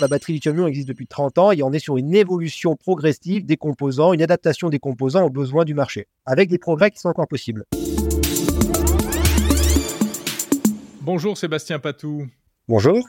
La batterie lithium-ion existe depuis 30 ans et on est sur une évolution progressive des composants, une adaptation des composants aux besoins du marché, avec des progrès qui sont encore possibles. Bonjour Sébastien Patou. Bonjour.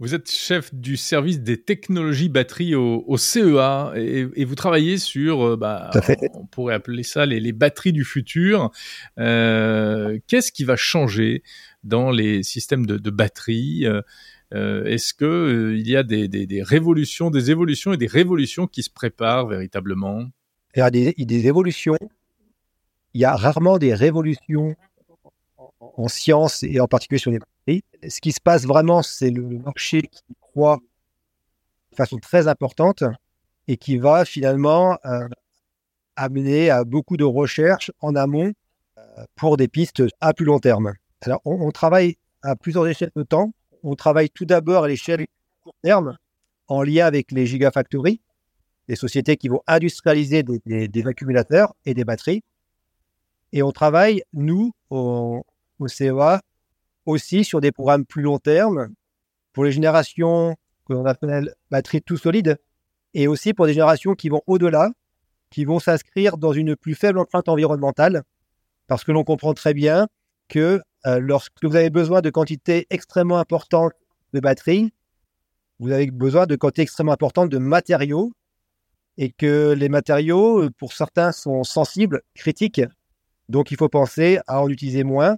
Vous êtes chef du service des technologies batteries au, CEA et, vous travaillez sur, euh, bah, on pourrait appeler ça les, batteries du futur. Euh, qu'est-ce qui va changer dans les systèmes de, batteries euh, Est-ce que il y a des, révolutions, des évolutions et des révolutions qui se préparent véritablement? Il y a des, évolutions. Il y a rarement des révolutions en sciences et en particulier sur les ce qui se passe vraiment, c'est le marché qui croît de façon très importante et qui va finalement euh, amener à beaucoup de recherches en amont euh, pour des pistes à plus long terme. Alors, on, travaille à plusieurs échelles de temps. On travaille tout d'abord à l'échelle court terme, en lien avec les gigafactories, des sociétés qui vont industrialiser des, accumulateurs et des batteries. Et on travaille, nous, au, CEA, aussi sur des programmes plus long terme pour les générations que l'on appelle batterie tout solide et aussi pour des générations qui vont au-delà, qui vont s'inscrire dans une plus faible empreinte environnementale parce que l'on comprend très bien que euh, lorsque vous avez besoin de quantités extrêmement importantes de batteries, vous avez besoin de quantités extrêmement importantes de matériaux et que les matériaux, pour certains, sont sensibles, critiques. Donc, il faut penser à en utiliser moins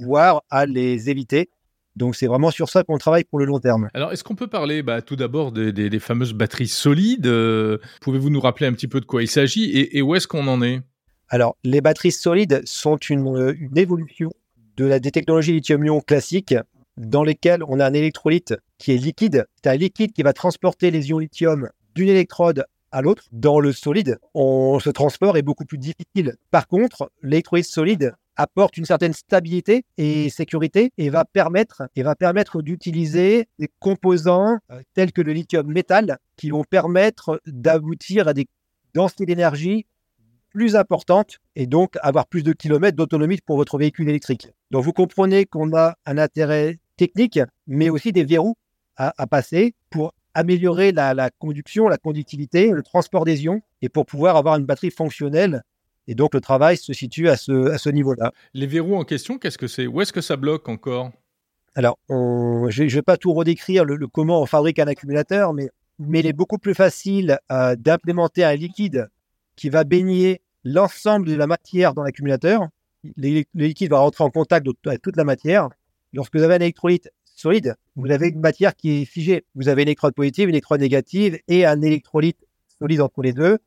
voire à les éviter. Donc c'est vraiment sur ça qu'on travaille pour le long terme. Alors est-ce qu'on peut parler bah, tout d'abord des, fameuses batteries solides euh, Pouvez-vous nous rappeler un petit peu de quoi il s'agit et, où est-ce qu'on en est? Alors les batteries solides sont une, évolution de la, des technologies lithium-ion classiques dans lesquelles on a un électrolyte qui est liquide. C'est un liquide qui va transporter les ions lithium d'une électrode à l'autre. Dans le solide, on, ce transport est beaucoup plus difficile. Par contre, l'électrolyte solide apporte une certaine stabilité et sécurité et va permettre, et va permettre d'utiliser des composants euh, tels que le lithium métal qui vont permettre d'aboutir à des densités d'énergie plus importantes et donc avoir plus de kilomètres d'autonomie pour votre véhicule électrique. Donc vous comprenez qu'on a un intérêt technique, mais aussi des verrous à, passer pour améliorer la, la, conduction, la conductivité, le transport des ions et pour pouvoir avoir une batterie fonctionnelle et donc le travail se situe à ce, à ce niveau-là. Les verrous en question, qu'est-ce que c'est? Où est-ce que ça bloque encore? Alors, je ne vais pas tout redécrire le, comment on fabrique un accumulateur, mais, mais il est beaucoup plus facile euh, d'implémenter un liquide qui va baigner l'ensemble de la matière dans l'accumulateur. Le, liquide va rentrer en contact avec toute la matière. Lorsque vous avez un électrolyte solide, vous avez une matière qui est figée. Vous avez une électrode positive, une électrode négative et un électrolyte solide entre les deux.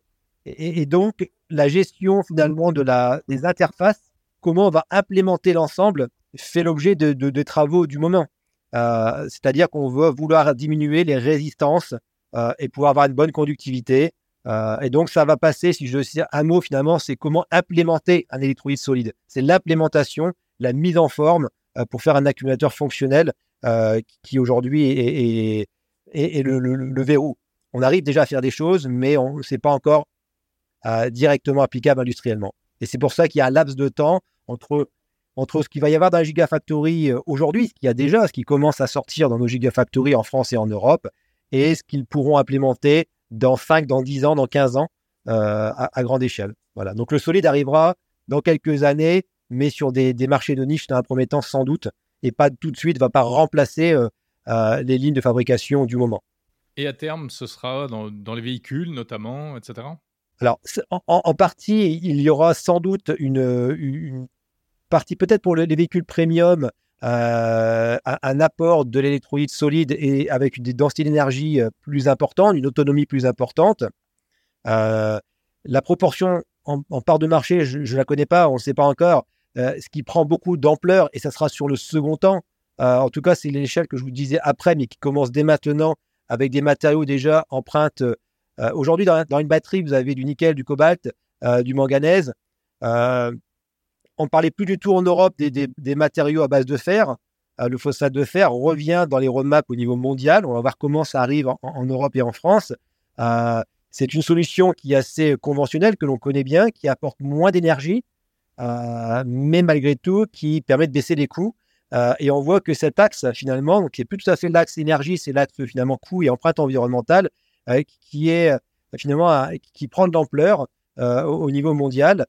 et donc, la gestion finalement de la, des interfaces, comment on va implémenter l'ensemble, fait l'objet de, travaux du moment. Euh, c'est-à-dire qu'on veut vouloir diminuer les résistances euh, et pouvoir avoir une bonne conductivité. Euh, et donc, ça va passer, si je sais un mot finalement, c'est comment implémenter un électrolyte solide. C'est l'implémentation, la mise en forme pour faire un accumulateur fonctionnel qui aujourd'hui est, le, verrou. On arrive déjà à faire des choses, mais on ne sait pas encore directement applicable industriellement. Et c'est pour ça qu'il y a un laps de temps entre, entre ce qu'il va y avoir dans la Gigafactory euh, aujourd'hui, ce qu'il y a déjà, ce qui commence à sortir dans nos Gigafactories en France et en Europe, et ce qu'ils pourront implémenter dans 5, dans 10 ans, dans 15 ans, euh, à, grande échelle. Voilà. Donc le solide arrivera dans quelques années, mais sur des, marchés de niche dans un premier temps sans doute, et pas tout de suite, va pas remplacer euh, les lignes de fabrication du moment. Et à terme, ce sera dans, dans les véhicules notamment, etc. Alors, en, partie, il y aura sans doute une, partie, peut-être pour les véhicules premium, euh, un, apport de l'électrolyte solide et avec une densité d'énergie euh, plus importante, une autonomie plus importante. Euh, la proportion en, part de marché, je ne la connais pas, on ne sait pas encore. ce qui prend beaucoup d'ampleur, et ça sera sur le second temps. en tout cas, c'est l'échelle que je vous disais après, mais qui commence dès maintenant avec des matériaux déjà empreintes aujourd'hui, dans, une batterie, vous avez du nickel, du cobalt, du manganèse. Euh, on parlait plus du tout en Europe des, matériaux à base de fer. le phosphate de fer revient dans les roadmaps au niveau mondial. On va voir comment ça arrive en, Europe et en France. c'est une solution qui est assez conventionnelle, que l'on connaît bien, qui apporte moins d'énergie, mais malgré tout qui permet de baisser les coûts et on voit que cet axe, finalement, qui est plus tout à fait l'axe énergie, c'est l'axe finalement coût et empreinte environnementale, qui est finalement qui prend de l'ampleur au, niveau mondial.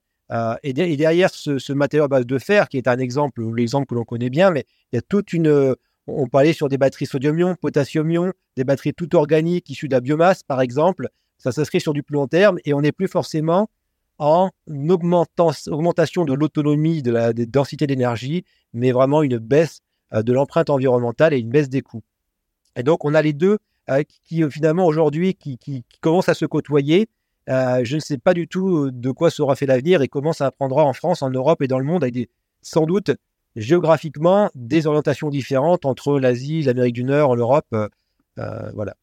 Et, derrière ce, matériau à base de fer, qui est un exemple, l'exemple que l'on connaît bien, mais il y a toute une, on peut aller sur des batteries sodium-ion, potassium-ion, des batteries toutes organiques issues de la biomasse, par exemple. Ça s'inscrit sur du plus long terme et on n'est plus forcément en augmentation de l'autonomie, de la densité d'énergie, mais vraiment une baisse euh, de l'empreinte environnementale et une baisse des coûts. Et donc, on a les deux euh, qui, euh, finalement, aujourd'hui, qui, commencent à se côtoyer. Je ne sais pas du tout de quoi sera fait l'avenir et comment ça prendra en France, en Europe et dans le monde, avec des, sans doute géographiquement des orientations différentes entre l'Asie, l'Amérique du Nord, l'Europe. Euh, euh, voilà.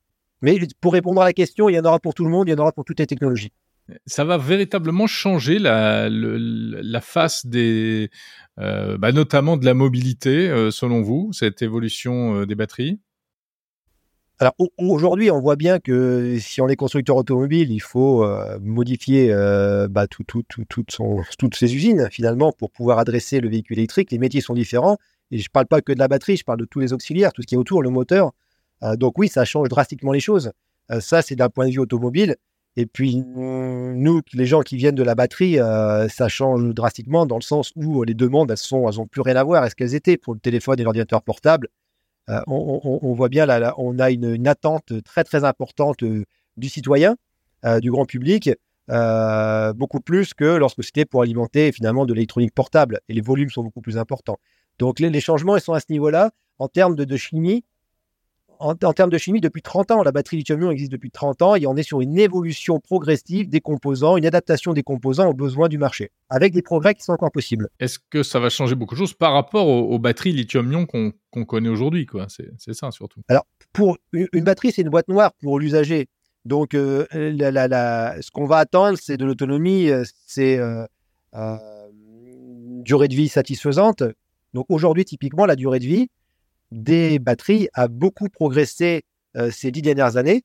Mais pour répondre à la question, il y en aura pour tout le monde, il y en aura pour toutes les technologies. Ça va véritablement changer la, face des, euh, bah notamment de la mobilité, selon vous, cette évolution des batteries? Alors aujourd'hui, on voit bien que si on est constructeur automobile, il faut euh, modifier euh, bah, tout, tout, toutes ces usines finalement pour pouvoir adresser le véhicule électrique. Les métiers sont différents et je ne parle pas que de la batterie, je parle de tous les auxiliaires, tout ce qui est autour, le moteur. Euh, donc oui, ça change drastiquement les choses. ça, c'est d'un point de vue automobile. Et puis nous, les gens qui viennent de la batterie, ça change drastiquement dans le sens où les demandes, elles sont, elles ont plus rien à voir à ce qu'elles étaient pour le téléphone et l'ordinateur portable. Euh, on, voit bien là, on a une, attente très très importante euh, du citoyen, euh, du grand public, beaucoup plus que lorsque c'était pour alimenter finalement de l'électronique portable. Et les volumes sont beaucoup plus importants. Donc les, changements ils sont à ce niveau-là. En termes de, chimie, en, termes de chimie, depuis 30 ans, la batterie lithium-ion existe depuis 30 ans et on est sur une évolution progressive des composants, une adaptation des composants aux besoins du marché, avec des progrès qui sont encore possibles. Est-ce que ça va changer beaucoup de choses par rapport aux, batteries lithium-ion qu'on connaît aujourd'hui C'est ça surtout. Alors, pour une, batterie, c'est une boîte noire pour l'usager. Donc, euh, ce qu'on va attendre, c'est de l'autonomie, euh, c'est euh, durée de vie satisfaisante. Donc, aujourd'hui, typiquement, la durée de vie, des batteries a beaucoup progressé euh, ces dix dernières années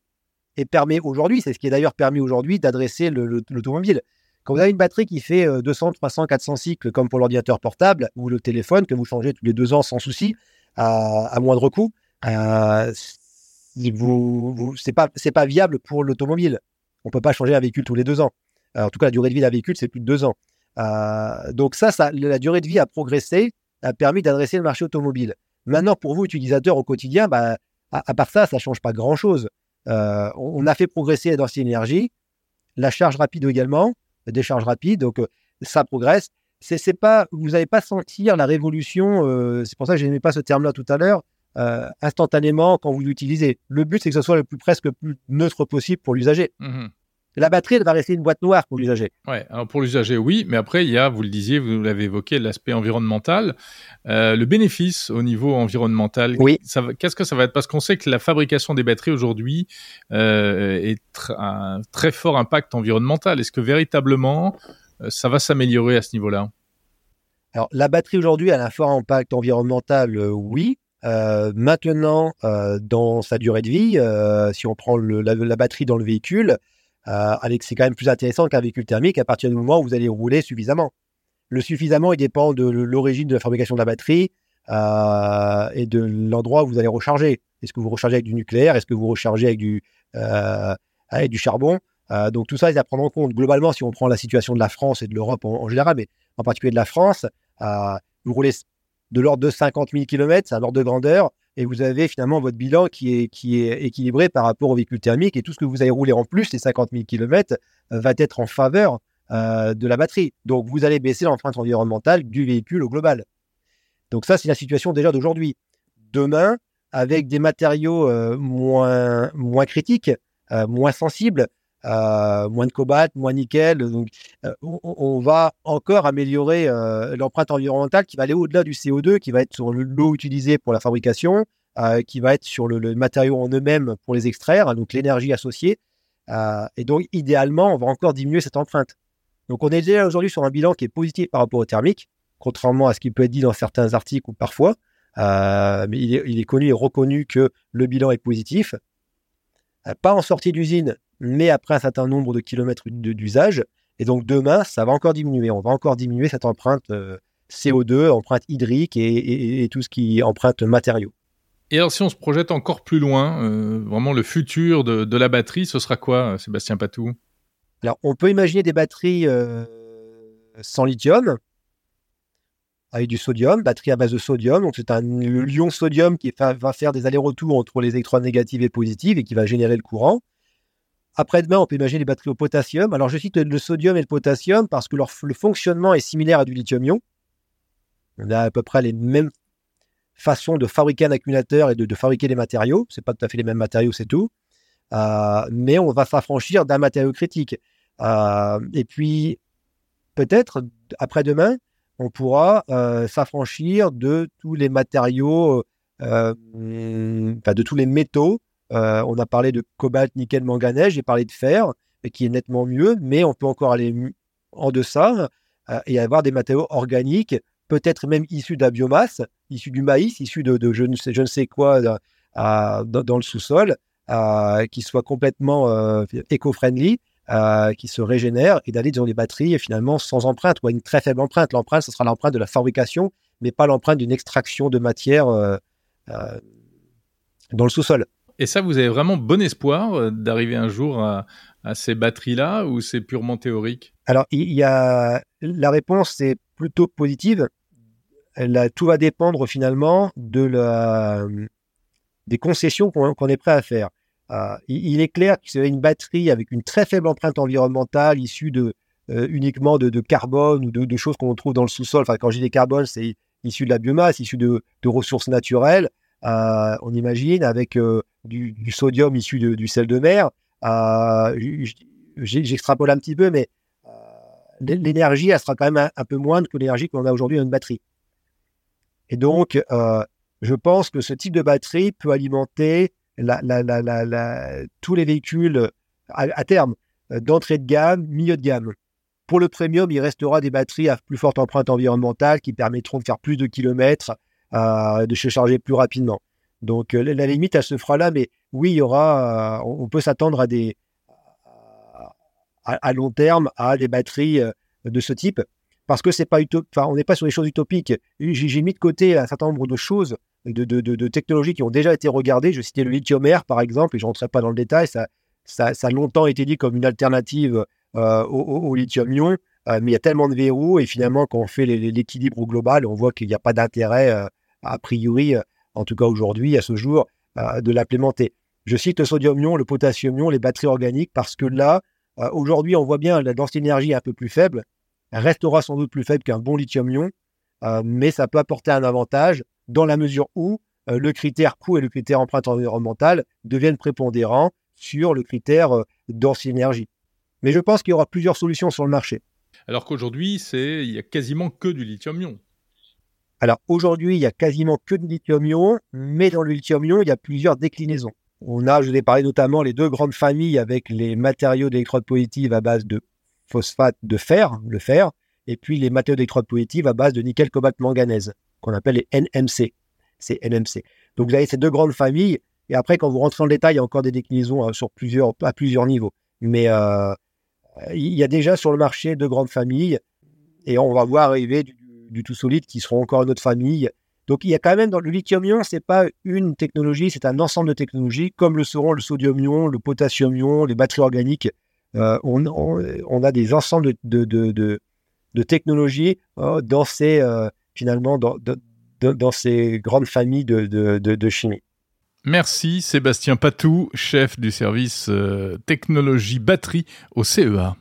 et permet aujourd'hui, c'est ce qui est d'ailleurs permis aujourd'hui, d'adresser l'automobile. Quand vous avez une batterie qui fait 200, 300, 400 cycles, comme pour l'ordinateur portable ou le téléphone, que vous changez tous les deux ans sans souci, à, moindre coût, euh, vous, c'est pas, viable pour l'automobile. On peut pas changer un véhicule tous les deux ans. en tout cas, la durée de vie d'un véhicule, c'est plus de deux ans. Euh, donc ça, la durée de vie a progressé, a permis d'adresser le marché automobile. Maintenant, pour vous, utilisateurs au quotidien, bah, à, part ça, ça change pas grand-chose. Euh, on, a fait progresser la densité la charge rapide également, des charges rapides, donc euh, ça progresse. C'est, pas, vous n'allez pas sentir la révolution, euh, c'est pour ça que je n'aimais pas ce terme-là tout à l'heure, instantanément quand vous l'utilisez. Le but, c'est que ce soit le plus presque plus neutre possible pour l'usager. Mmh la batterie, elle va rester une boîte noire pour l'usager. Ouais, alors pour l'usager, oui, mais après, il y a, vous le disiez, vous l'avez évoqué, l'aspect environnemental. Euh, le bénéfice au niveau environnemental, oui. qu'est-ce que ça va être? Parce qu'on sait que la fabrication des batteries aujourd'hui euh, est un très fort impact environnemental. Est-ce que véritablement, euh, ça va s'améliorer à ce niveau-là? Alors, la batterie aujourd'hui a un fort impact environnemental, oui. maintenant, dans sa durée de vie, si on prend la, batterie dans le véhicule, euh, c'est quand même plus intéressant qu'un véhicule thermique à partir du moment où vous allez rouler suffisamment. Le suffisamment, il dépend de l'origine de la fabrication de la batterie euh, et de l'endroit où vous allez recharger. Est-ce que vous rechargez avec du nucléaire? Est-ce que vous rechargez avec du, euh, avec du charbon? Donc tout ça, il à prendre en compte. Globalement, si on prend la situation de la France et de l'Europe en, général, mais en particulier de la France, vous roulez de l'ordre de 50 000 km, c'est un ordre de grandeur et vous avez finalement votre bilan qui est, qui est équilibré par rapport au véhicule thermique et tout ce que vous allez rouler en plus, les 50 000 km, va être en faveur euh, de la batterie. Donc vous allez baisser l'empreinte environnementale du véhicule au global. Donc ça, c'est la situation déjà d'aujourd'hui. Demain, avec des matériaux euh, moins, moins critiques, euh, moins sensibles, moins de cobalt, moins nickel. Donc, on, va encore améliorer l'empreinte environnementale qui va aller au-delà du CO2, qui va être sur l'eau utilisée pour la fabrication, qui va être sur le, matériau en eux-mêmes pour les extraire, donc l'énergie associée. et donc, idéalement, on va encore diminuer cette empreinte. Donc, on est déjà aujourd'hui sur un bilan qui est positif par rapport au thermique, contrairement à ce qui peut être dit dans certains articles ou parfois. mais il est, il est, connu et reconnu que le bilan est positif. Pas en sortie d'usine, mais après un certain nombre de kilomètres d'usage. Et donc demain, ça va encore diminuer. On va encore diminuer cette empreinte euh, CO2, empreinte hydrique et, tout ce qui emprunte matériaux. Et alors, si on se projette encore plus loin, euh, vraiment le futur de, la batterie, ce sera quoi, Sébastien Patou? Alors, on peut imaginer des batteries euh, sans lithium, avec du sodium, batterie à base de sodium. Donc, c'est un le lion sodium qui va faire des allers-retours entre les électrons négatifs et positifs et qui va générer le courant. Après-demain, on peut imaginer les batteries au potassium. Alors, je cite le sodium et le potassium parce que leur, le fonctionnement est similaire à du lithium-ion. On a à peu près les mêmes façon de fabriquer un accumulateur et de, fabriquer des matériaux. C'est pas tout à fait les mêmes matériaux, c'est tout. Euh, mais on va s'affranchir d'un matériau critique. Euh, et puis, peut-être, après-demain, on pourra euh, s'affranchir de tous les matériaux, enfin, de tous les métaux. on a parlé de cobalt, nickel, manganèse, j'ai parlé de fer, qui est nettement mieux, mais on peut encore aller en deçà et avoir des matériaux organiques peut-être même issus de la biomasse, issus du maïs, issus de, je, ne sais, quoi euh, dans, le sous-sol, euh, qui soit complètement euh, qui se régénère et d'aller dans les batteries finalement sans empreinte ou à une très faible empreinte. L'empreinte, ce sera l'empreinte de la fabrication, mais pas l'empreinte d'une extraction de matière dans le sous-sol. Et ça, vous avez vraiment bon espoir d'arriver un jour à, à ces batteries-là ou c'est purement théorique? Alors, il y a la réponse est plutôt positive tout va dépendre finalement de la, des concessions qu'on est prêt à faire. Euh, il, est clair que c'est une batterie avec une très faible empreinte environnementale issue de, euh, uniquement de, carbone ou de, choses qu'on trouve dans le sous-sol. Enfin, quand je dis des carbone, c'est issu de la biomasse, issu de, ressources naturelles. Euh, on imagine avec du, sodium issu du sel de mer. J'extrapole un petit peu, mais l'énergie, elle sera quand même un, peu moindre que l'énergie qu'on a aujourd'hui dans une batterie. Et donc, euh, je pense que ce type de batterie peut alimenter tous les véhicules à, terme, euh, d'entrée de gamme, milieu de gamme. Pour le premium, il restera des batteries à plus forte empreinte environnementale qui permettront de faire plus de kilomètres, euh, de se charger plus rapidement. Donc la limite, elle se fera là, mais oui, il y aura, on peut s'attendre à des, à, long terme, à des batteries de ce type parce que c'est pas enfin, on n'est pas sur des choses utopiques. J'ai mis de côté un certain nombre de choses, de, technologies qui ont déjà été regardées. Je citais le lithium-air, par exemple, et je ne rentrerai pas dans le détail. Ça, ça, a longtemps été dit comme une alternative euh, au, lithium-ion, euh, mais il y a tellement de verrous, et finalement, quand on fait l'équilibre global, on voit qu'il n'y a pas d'intérêt, euh, a priori, en tout cas aujourd'hui, à ce jour, de l'implémenter. Je cite le sodium-ion, le potassium-ion, les batteries organiques, parce que là, aujourd'hui, on voit bien la densité d'énergie un peu plus faible, restera sans doute plus faible qu'un bon lithium-ion, mais ça peut apporter un avantage dans la mesure où euh, le critère coût et le critère empreinte environnementale deviennent prépondérants sur le critère euh, énergie. Mais je pense qu'il y aura plusieurs solutions sur le marché. Alors qu'aujourd'hui, c'est il y a quasiment que du lithium-ion. Alors aujourd'hui, il y a quasiment que du lithium-ion, mais dans le lithium-ion, il y a plusieurs déclinaisons. On a, je vous ai parlé notamment les deux grandes familles avec les matériaux d'électrodes positives à base de phosphate de fer, le fer, et puis les matériaux d'électrodes positives à base de nickel, cobalt, manganèse, qu'on appelle les NMC. C'est NMC. Donc vous avez ces deux grandes familles, et après, quand vous rentrez dans le détail, il y a encore des déclinaisons hein, sur plusieurs, à plusieurs niveaux. Mais euh, il y a déjà sur le marché deux grandes familles, et on va voir arriver du, tout solide qui seront encore une autre famille. Donc il y a quand même dans le lithium-ion, c'est pas une technologie, c'est un ensemble de technologies, comme le seront le sodium-ion, le potassium-ion, les batteries organiques. Euh, on, a des ensembles de, technologies euh, dans ces, euh, finalement, dans, dans, ces grandes familles de, chimie. Merci Sébastien Patou, chef du service technologie batterie au CEA.